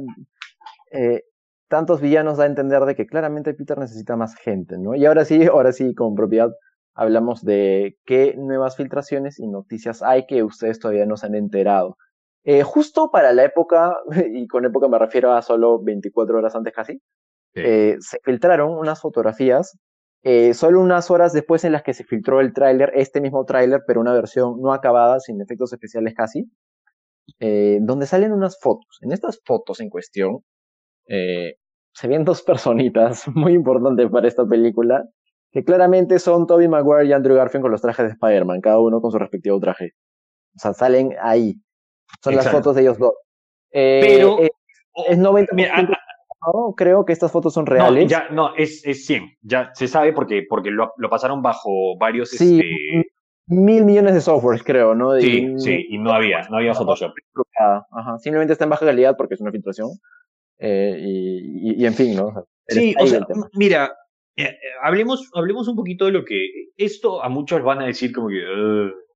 B: Eh, tantos villanos da a entender de que claramente Peter necesita más gente, ¿no? Y ahora sí, ahora sí, con propiedad, hablamos de qué nuevas filtraciones y noticias hay que ustedes todavía no se han enterado. Eh, justo para la época, y con época me refiero a solo 24 horas antes casi, eh, se filtraron unas fotografías, eh, solo unas horas después en las que se filtró el tráiler, este mismo tráiler, pero una versión no acabada, sin efectos especiales casi, donde salen unas fotos. En estas fotos en cuestión, se ven dos personitas muy importantes para esta película, que claramente son Toby Maguire y Andrew Garfield con los trajes de Spider-Man, cada uno con su respectivo traje. O sea, salen ahí. Son las fotos de ellos dos.
A: Eh, Pero.
B: es 90%. creo que estas fotos son reales.
A: No, ya, no, es, es 100. Ya se sabe porque, porque lo, lo pasaron bajo varios. Sí, este...
B: mil millones de softwares, creo, ¿no?
A: sí, sí, y no había, no había Photoshop.
B: Ajá, simplemente está en baja calidad porque es una filtración. Eh, y, y, en fin, ¿no?
A: sí, o sea, mira, eh, eh, hablemos, hablemos un poquito de lo que. Esto a muchos van a decir como que.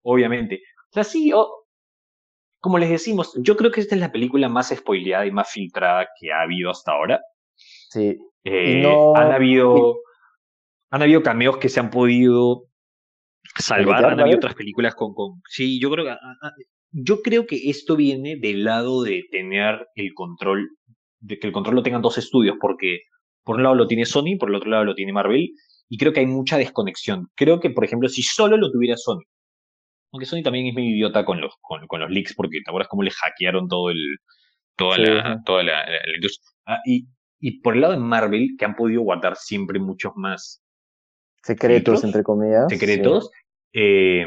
A: obviamente. O sea, sí, como les decimos, yo creo que esta es la película más spoileada y más filtrada que ha habido hasta ahora.
B: Sí.
A: Eh, han habido. Han habido cameos que se han podido salvar. Han habido otras películas con, con. Sí, yo creo que. Ah, ah, yo creo que esto viene del lado de tener el control. De que el control lo tengan dos estudios, porque por un lado lo tiene Sony, por el otro lado lo tiene Marvel, y creo que hay mucha desconexión. Creo que, por ejemplo, si solo lo tuviera Sony, aunque Sony también es medio idiota con los, con, los leaks, porque te acuerdas cómo le hackearon todo el, toda, la, toda la, industria. Ah, y, y por el lado de Marvel, que han podido guardar siempre muchos más
B: secretos, entre comillas.
A: Secretos. Eh,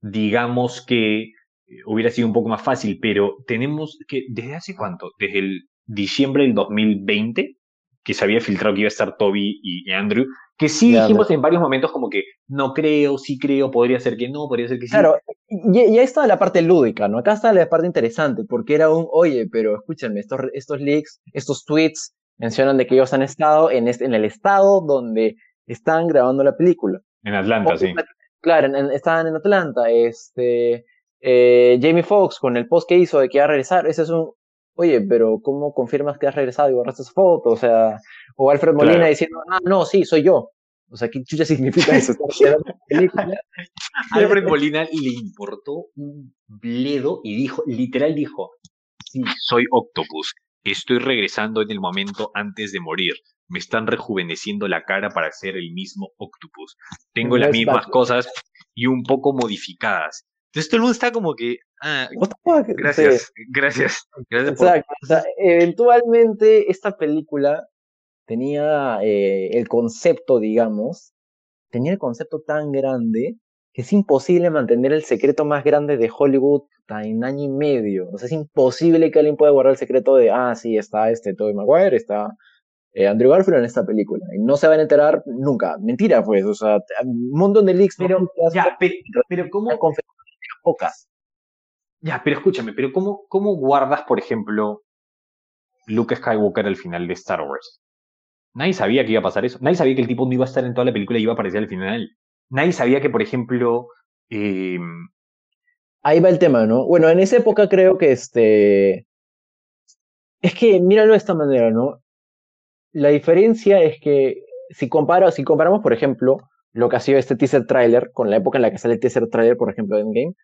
A: digamos que hubiera sido un poco más fácil, pero tenemos que, ¿desde hace cuánto? Desde el diciembre del 2020 que se había filtrado que iba a estar Toby y, Andrew, que sí dijimos en varios momentos como que no creo, sí creo, podría ser que no, podría ser que sí.
B: Claro, y, ahí está la parte lúdica, ¿no? Acá está la parte interesante, porque era un, oye, pero escúchenme, estos, estos leaks, estos tweets mencionan de que ellos han estado en, este, en el estado donde están grabando la película.
A: En Atlanta, sí.
B: Claro, estaban en Atlanta. Este, eh, Jamie Foxx con el post que hizo de que iba a regresar, ese es un, oye, pero ¿cómo confirmas que has regresado y borraste esa foto? O sea, o Alfred Molina diciendo, ah, no, sí, soy yo. O sea, ¿qué chucha significa eso?
A: Alfred Molina le importó un bledo y dijo, literal dijo, sí, soy Octopus. Estoy regresando en el momento antes de morir. Me están rejuveneciendo la cara para ser el mismo Octopus. Tengo las mismas cosas y un poco modificadas. Entonces todo el mundo está como que, ah, gracias, gracias, gracias.
B: Exacto. O sea, eventualmente esta película tenía eh, el concepto, digamos, tenía el concepto tan grande que es imposible mantener el secreto más grande de Hollywood en año y medio. O sea, es imposible que alguien pueda guardar el secreto de, ah, sí, está este Tobey Maguire, está eh, Andrew Garfield en esta película. Y no se van a enterar nunca. Mentira, pues. O sea, un montón de leaks.
A: Pero, ya, pero, pero ¿cómo?
B: Pocas.
A: Ya, pero escúchame, pero ¿cómo, ¿cómo guardas, por ejemplo, Luke Skywalker al final de Star Wars? Nadie sabía que iba a pasar eso. Nadie sabía que el tipo no iba a estar en toda la película y iba a aparecer al final. Nadie sabía que, por ejemplo. Em,
B: Ahí va el tema, ¿no? Bueno, en esa época creo que este. Es que míralo de esta manera, ¿no? La diferencia es que si, si comparamos, por ejemplo, lo que ha sido este teaser trailer con la época en la que sale el teaser trailer, por ejemplo, de Endgame,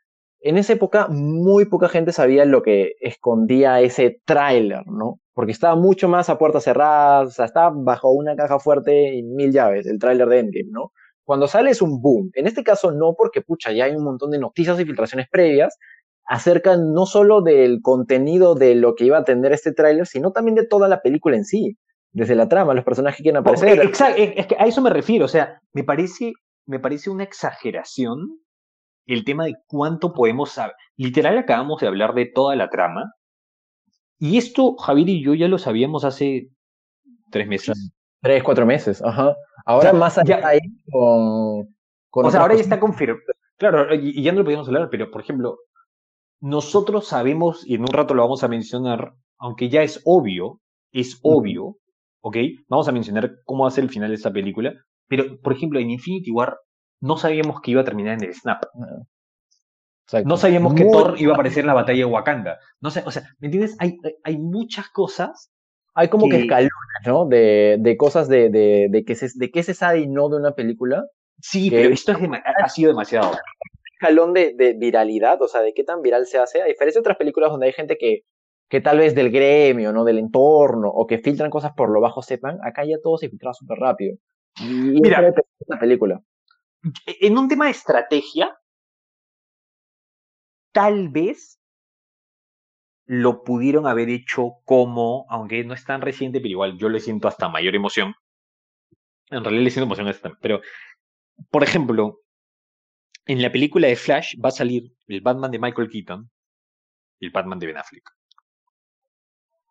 B: en esa época muy poca gente sabía lo que escondía ese tráiler, ¿no? Porque estaba mucho más a puertas cerradas, o sea, estaba bajo una caja fuerte y mil llaves, el tráiler de Endgame, ¿no? Cuando sale es un boom. En este caso no, porque pucha, ya hay un montón de noticias y filtraciones previas acerca no solo del contenido de lo que iba a tener este tráiler, sino también de toda la película en sí, desde la trama, los personajes que quieren aparecer.
A: Exacto, es que a eso me refiero, o sea, me parece, me parece una exageración el tema de cuánto podemos saber. Literal, acabamos de hablar de toda la trama. Y esto, Javier y yo ya lo sabíamos hace tres meses.
B: Tres, cuatro meses, ajá. Ahora más allá ahí con,
A: O sea, ahora ya está confirmado. Claro, y, ya no lo podíamos hablar, pero por ejemplo, nosotros sabemos, y en un rato lo vamos a mencionar, aunque ya es obvio, es obvio, ¿ok? Vamos a mencionar cómo va a ser el final de esta película, pero por ejemplo, en Infinity War no sabíamos que iba a terminar en el Snap. No sabíamos que Thor iba a aparecer en la batalla de Wakanda. No sé, o sea, ¿me entiendes? Hay, hay muchas cosas.
B: Hay como que, escalones, ¿no? De, de cosas de, de, de, que se, de qué se sabe y no de una película.
A: Sí, pero esto es ha sido demasiado.
B: Escalón de, de viralidad, o sea, de qué tan viral se hace, a diferencia de otras películas donde hay gente que, que tal vez del gremio, ¿no? Del entorno, o que filtran cosas por lo bajo sepan, acá ya todo se filtra súper rápido. Y Mira, la película.
A: En un tema de estrategia, tal vez lo pudieron haber hecho como, aunque no es tan reciente, pero igual yo le siento hasta mayor emoción. En realidad le siento emoción a este Pero, por ejemplo, en la película de Flash va a salir el Batman de Michael Keaton y el Batman de Ben Affleck.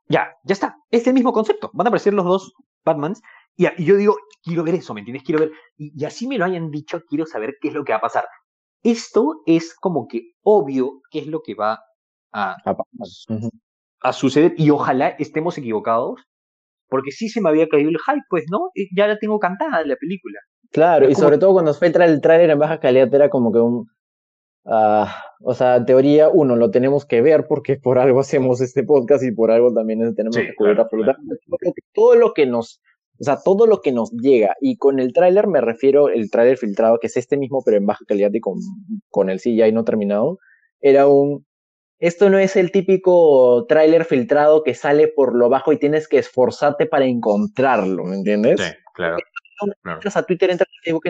A: Ya, ya está. Es el mismo concepto. Van a aparecer los dos Batmans. Y, yo digo, quiero ver eso, ¿me entiendes? Quiero ver. Y, así me lo hayan dicho, quiero saber qué es lo que va a pasar. Esto es como que obvio qué es lo que va a, a suceder. Y ojalá estemos equivocados. Porque sí se me había caído el hype, pues, ¿no? Ya la tengo cantada la película.
B: Claro, y sobre todo cuando fue el trailer en baja calidad era como que un, Ah, o sea, teoría, uno, lo tenemos que ver porque por algo hacemos este podcast y por algo también tenemos que cubrir absolutamente todo lo que nos, o sea, todo lo que nos llega. Y con el tráiler me refiero, el tráiler filtrado, que es este mismo, pero en baja calidad y con, con el CGI no terminado, era un, esto no es el típico tráiler filtrado que sale por lo bajo y tienes que esforzarte para encontrarlo, ¿me entiendes?
A: Sí, claro
B: entras a Twitter, entras a Facebook,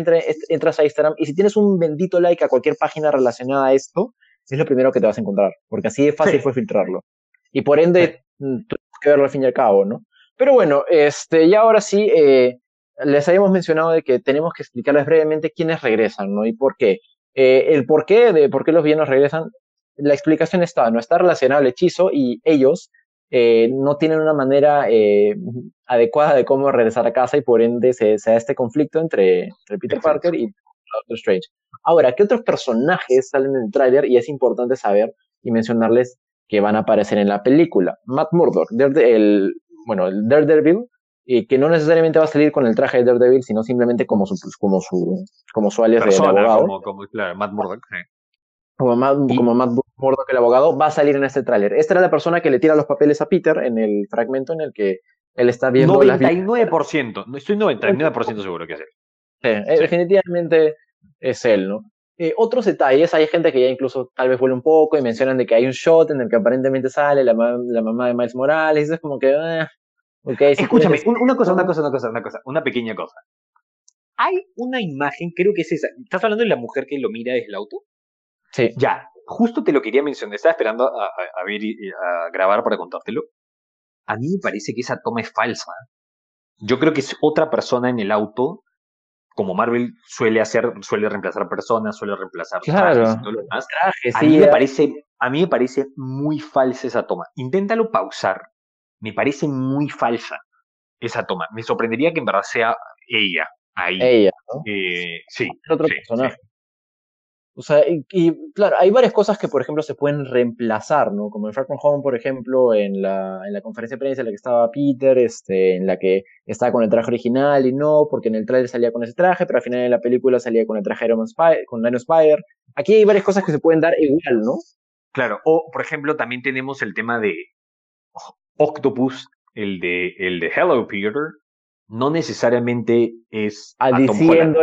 B: entras a Instagram, y si tienes un bendito like a cualquier página relacionada a esto, es lo primero que te vas a encontrar, porque así de fácil fue filtrarlo. Y por ende, mm, tienes que verlo al fin y al cabo, ¿no? Pero bueno, este, ya ahora sí, eh, les habíamos mencionado de que tenemos que explicarles brevemente quiénes regresan, ¿no? Y por qué. Eh, el por qué de por qué los villanos regresan, la explicación está, no está relacionado al hechizo y ellos eh, no tienen una manera eh, adecuada de cómo regresar a casa y por ende se, da este conflicto entre, Peter Parker y Doctor Strange. Ahora, ¿qué otros personajes salen en el tráiler? Y es importante saber y mencionarles que van a aparecer en la película. Matt Murdock, el, bueno, el Daredevil, y que no necesariamente va a salir con el traje de Daredevil, sino simplemente como su, como su, como su alias de, abogado.
A: Como, claro, Matt Murdock,
B: como Matt, como Matt Murdock, el abogado, va a salir en este tráiler. Esta era la persona que le tira los papeles a Peter en el fragmento en el que él está viendo
A: 99%, las... estoy 99% seguro que es él.
B: Sí, eh, definitivamente es él, ¿no? Eh, otros detalles, hay gente que ya incluso tal vez vuelve un poco y mencionan de que hay un shot en el que aparentemente sale la, la mamá de Miles Morales, y es como que... Eh,
A: okay, Escúchame, una cosa, una cosa, una cosa, una cosa, una pequeña cosa. Hay una imagen, creo que es esa. ¿Estás hablando de la mujer que lo mira desde el auto?
B: Sí.
A: Ya, justo te lo quería mencionar, estaba esperando a, a, ver, a grabar para contártelo. A mí me parece que esa toma es falsa. Yo creo que es otra persona en el auto, como Marvel suele hacer, suele reemplazar personas, suele reemplazar trajes y todo lo demás. a, mí me parece, a mí me parece muy falsa esa toma. Inténtalo pausar. Me parece muy falsa esa toma. Me sorprendería que en verdad sea ella ahí.
B: Ella,
A: eh, sí.
B: otro personaje. O sea, y, claro, hay varias cosas que, por ejemplo, se pueden reemplazar, ¿no? Como en Far From Home, por ejemplo, en la, en la conferencia de prensa en la que estaba Peter, este, en la que estaba con el traje original y no, porque en el trailer salía con ese traje, pero al final de la película salía con el traje de Iron Spider, con Iron Spider. Aquí hay varias cosas que se pueden dar igual, ¿no?
A: Claro, o por ejemplo, también tenemos el tema de Octopus, el de, el de Hello Peter, no necesariamente es
B: a diciendo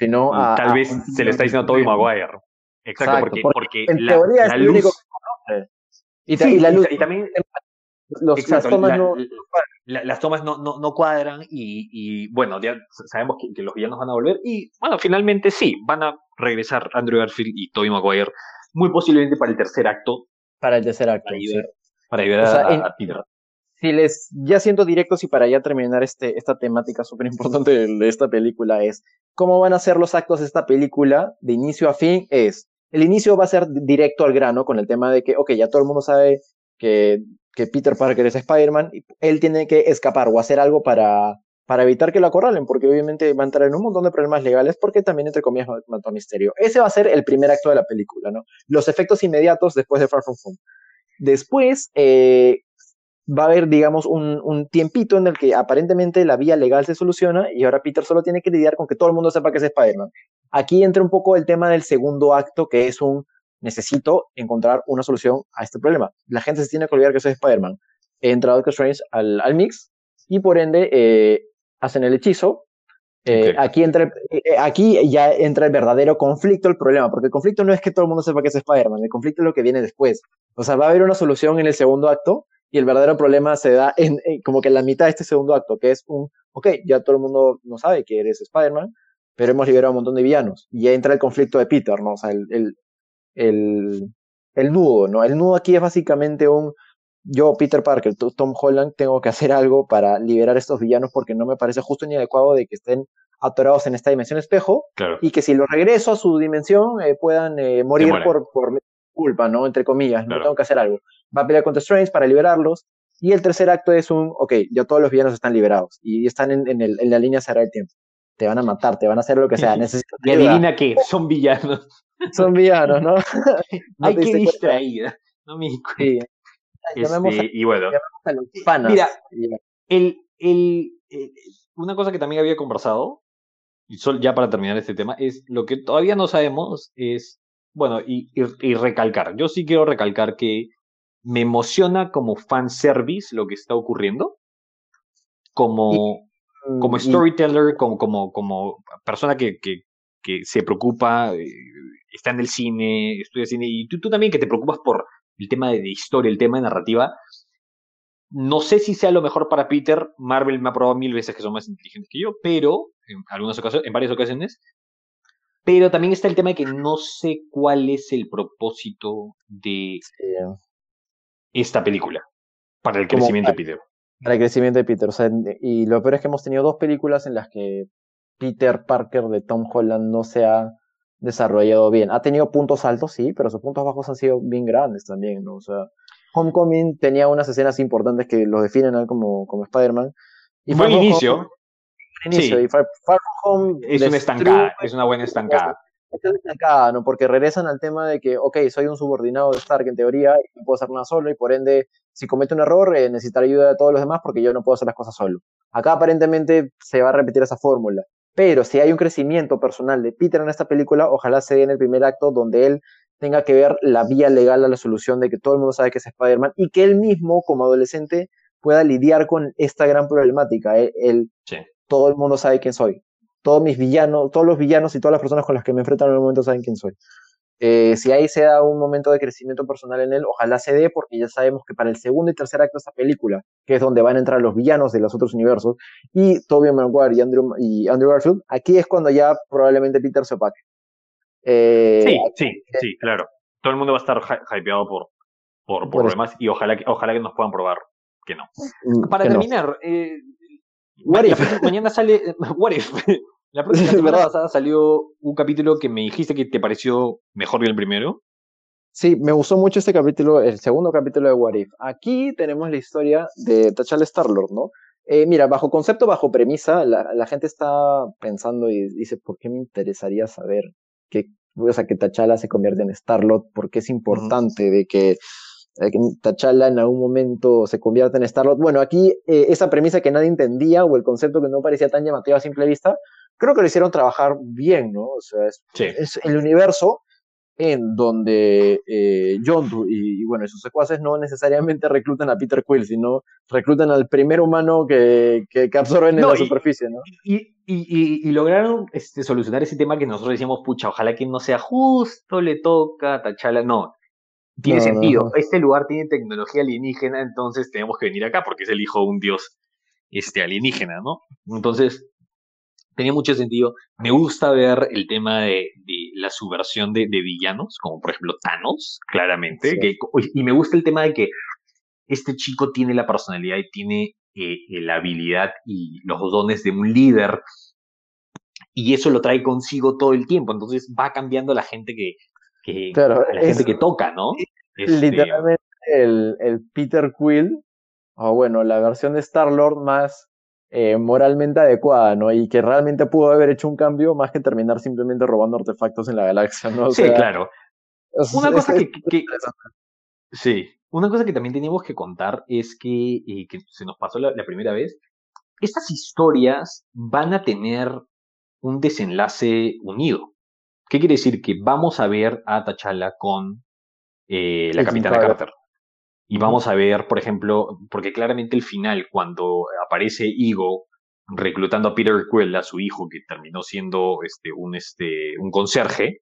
B: sino
A: a, Tal vez se le está diciendo a Tobey Maguire. Exacto, porque, porque,
B: en teoría es el único que
A: y, y, la luz, y, también los, las tomas, no, las tomas no, no, cuadran y, y, bueno, ya sabemos que, que, los villanos van a volver y bueno, finalmente sí, van a regresar Andrew Garfield y Tobey Maguire muy posiblemente para el tercer acto.
B: Para el tercer acto.
A: Para ayudar, a, Peter
B: si les ya siento directos y para ya terminar este, esta temática súper importante de esta película es cómo van a ser los actos de esta película de inicio a fin es el inicio va a ser directo al grano con el tema de que, ok, ya todo el mundo sabe que, que Peter Parker es Spider-Man, él tiene que escapar o hacer algo para, para evitar que lo acorralen, porque obviamente va a entrar en un montón de problemas legales, porque también, entre comillas, mató a Misterio. Ese va a ser el primer acto de la película, ¿no? Los efectos inmediatos después de Far From Home. Después, eh, va a haber, digamos, un, un, tiempito en el que aparentemente la vía legal se soluciona y ahora Peter solo tiene que lidiar con que todo el mundo sepa que es Spider-Man. Aquí entra un poco el tema del segundo acto, que es un necesito encontrar una solución a este problema. La gente se tiene que olvidar que soy Spider-Man. entra Doctor Strange al, al mix y por ende eh, hacen el hechizo. Eh, aquí, entra, eh, aquí ya entra el verdadero conflicto, el problema, porque el conflicto no es que todo el mundo sepa que es Spider-Man, el conflicto es lo que viene después. O sea, va a haber una solución en el segundo acto y el verdadero problema se da en, como que en la mitad de este segundo acto, que es un, ok, ya todo el mundo no sabe que eres Spider-Man, pero hemos liberado un montón de villanos. Y ya entra el conflicto de Peter, ¿no? O sea, el, el, el, el nudo, ¿no? El nudo aquí es básicamente un, yo, Peter Parker, Tom Holland, tengo que hacer algo para liberar a estos villanos porque no me parece justo ni adecuado de que estén atorados en esta dimensión espejo y que si los regreso a su dimensión eh, puedan eh, morir por, por culpa, ¿no? Entre comillas, no tengo que hacer algo. Va a pelear contra Strange para liberarlos. Y el tercer acto es un, ok, ya todos los villanos están liberados y están en, en, el, en la línea cerrada del tiempo. Te van a matar, te van a hacer lo que sea. Necesito
A: y adivina qué, son villanos.
B: Son villanos, ¿no?
A: Hay que distraer. No me sí. Este, y bueno, mira, el, el, eh, una cosa que también había conversado, y ya para terminar este tema, es lo que todavía no sabemos es, bueno, y, y, recalcar, yo sí quiero recalcar que me emociona como fanservice lo que está ocurriendo, como, como storyteller, como, como, como persona que, que, que se preocupa, eh, está en el cine, estudia cine, y tú, tú también que te preocupas por el tema de, historia, el tema de narrativa. No sé si sea lo mejor para Peter. Marvel me ha probado mil veces que son más inteligentes que yo, pero en algunas ocasiones, en varias ocasiones. Pero también está el tema de que no sé cuál es el propósito de esta película para el crecimiento de Peter.
B: Para el crecimiento de Peter. O sea, y lo peor es que hemos tenido dos películas en las que Peter Parker de Tom Holland no se ha desarrollado bien. Ha tenido puntos altos, sí, pero sus puntos bajos han sido bien grandes también, ¿no? O sea, Homecoming tenía unas escenas importantes que lo definen como, como Spider-Man.
A: Y Buen inicio.
B: inicio. Y Far,
A: Home es una estancada, es una buena estancada.
B: Es una estancada, ¿no? Porque regresan al tema de que, ok, soy un subordinado de Stark en teoría y no puedo hacer nada solo y por ende, si comete un error, eh, necesitaré ayuda de todos los demás porque yo no puedo hacer las cosas solo. Acá aparentemente se va a repetir esa fórmula. Pero si hay un crecimiento personal de Peter en esta película, ojalá se dé en el primer acto donde él tenga que ver la vía legal a la solución de que todo el mundo sabe que es Spider-Man y que él mismo, como adolescente, pueda lidiar con esta gran problemática. Él, Todo el mundo sabe quién soy. Todos mis villanos, todos los villanos y todas las personas con las que me enfrentan en el momento saben quién soy. Eh, si ahí se da un momento de crecimiento personal en él, ojalá se dé, porque ya sabemos que para el segundo y tercer acto de esta película, que es donde van a entrar los villanos de los otros universos, y Tobey Maguire y Andrew, y Andrew Garfield, aquí es cuando ya probablemente Peter se opaque.
A: Eh, sí, sí, eh, sí, claro. Todo el mundo va a estar hypeado por, por, por, lo demás, y ojalá, ojalá que nos puedan probar que no. Para terminar, mañana sale What If. La próxima semana pasada salió un capítulo que me dijiste que te pareció mejor que el primero.
B: Sí, me gustó mucho este capítulo, el segundo capítulo de What If. Aquí tenemos la historia de T'Challa Star-Lord, ¿no? Eh, mira, bajo concepto, bajo premisa, la, gente está pensando y dice, ¿por qué me interesaría saber que, o sea, que T'Challa se convierte en Star-Lord? ¿Por qué es importante de que, T'Challa en algún momento se convierta en Star-Lord? Bueno, aquí eh, esa premisa que nadie entendía o el concepto que no parecía tan llamativo a simple vista, creo que lo hicieron trabajar bien, ¿no? O sea, es, el universo en donde eh, John y, bueno, sus secuaces no necesariamente reclutan a Peter Quill, sino reclutan al primer humano que, que, absorben en la superficie, ¿no?
A: Y, y, lograron este, solucionar ese tema que nosotros decíamos, pucha, ojalá que no sea justo, le toca Tachala. No, tiene sentido. Este lugar tiene tecnología alienígena, entonces tenemos que venir acá porque es el hijo de un dios este, alienígena, ¿no? Entonces, tenía mucho sentido. Me gusta ver el tema de, la subversión de, villanos, como por ejemplo Thanos, claramente. y me gusta el tema de que este chico tiene la personalidad y tiene eh, eh, la habilidad y los dones de un líder. Y eso lo trae consigo todo el tiempo. Entonces va cambiando la gente que, que la gente que toca, ¿no?
B: Este, literalmente el, el Peter Quill, o bueno, la versión de Star Lord más eh, moralmente adecuada, ¿no? Y que realmente pudo haber hecho un cambio más que terminar simplemente robando artefactos en la galaxia, ¿no?
A: sí, claro. una cosa que, Sí, una cosa que también teníamos que contar es que, eh, que se nos pasó la, primera vez, estas historias van a tener un desenlace unido. ¿Qué quiere decir? Que vamos a ver a T'Challa con eh, la Capitana Carter. Y vamos a ver, por ejemplo, porque claramente el final, cuando aparece Ego reclutando a Peter Quill, a su hijo, que terminó siendo este, un, este, un conserje.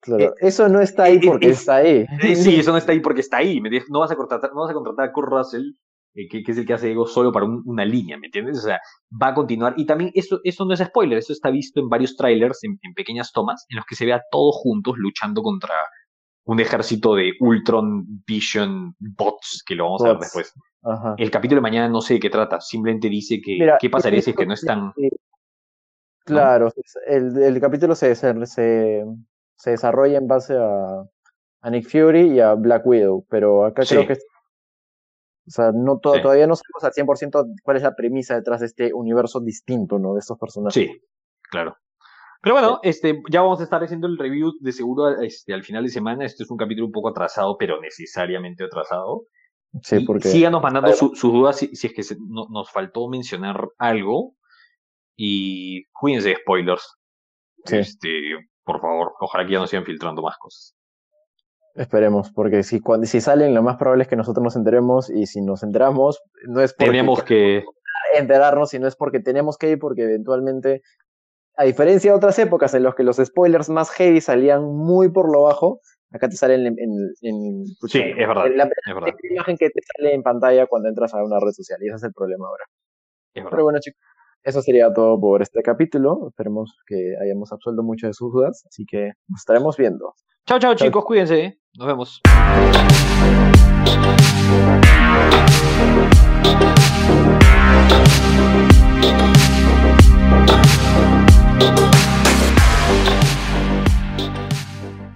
B: Claro, eh, eso no está ahí porque está ahí.
A: sí, eso no está ahí porque está ahí. No vas a contratar, no vas a, contratar a Kurt Russell, eh, que, es el que hace Ego, solo para una línea, ¿me entiendes? O sea, va a continuar. Y también eso, eso no es spoiler, eso está visto en varios trailers, en, en pequeñas tomas, en los que se ve a todos juntos luchando contra un ejército de Ultron Vision bots, que lo vamos a ver después. El capítulo de mañana no sé de qué trata, simplemente dice que qué pasaría si es que no están...
B: Claro, el, el, capítulo se, se, se, desarrolla en base a, a, Nick Fury y a Black Widow, pero acá creo que... O sea, no todavía no sabemos al 100% cuál es la premisa detrás de este universo distinto, ¿no? De estos personajes.
A: Sí, claro. Pero bueno, este, ya vamos a estar haciendo el review de seguro este, al final de semana. Este es un capítulo un poco atrasado, pero necesariamente atrasado.
B: Sí, porque...
A: Síganos mandando sus dudas si, es que nos faltó mencionar algo. Y cuídense de spoilers. Este, por favor, ojalá que ya no sigan filtrando más cosas.
B: Esperemos, porque si, cuando, si salen, lo más probable es que nosotros nos enteremos y si nos enteramos, no es
A: porque tenemos que
B: enterarnos, sino es porque tenemos que ir, porque eventualmente, a diferencia de otras épocas en las que los spoilers más heavy salían muy por lo bajo, Acá te sale en, en,
A: sí, es verdad,
B: la,
A: es verdad.
B: imagen que te sale en pantalla cuando entras a una red social y ese es el problema ahora. Pero bueno, chicos, eso sería todo por este capítulo. Esperemos que hayamos absuelto muchas de sus dudas, así que nos estaremos viendo.
A: Chao, chao chicos, cuídense. ¿eh? Nos vemos.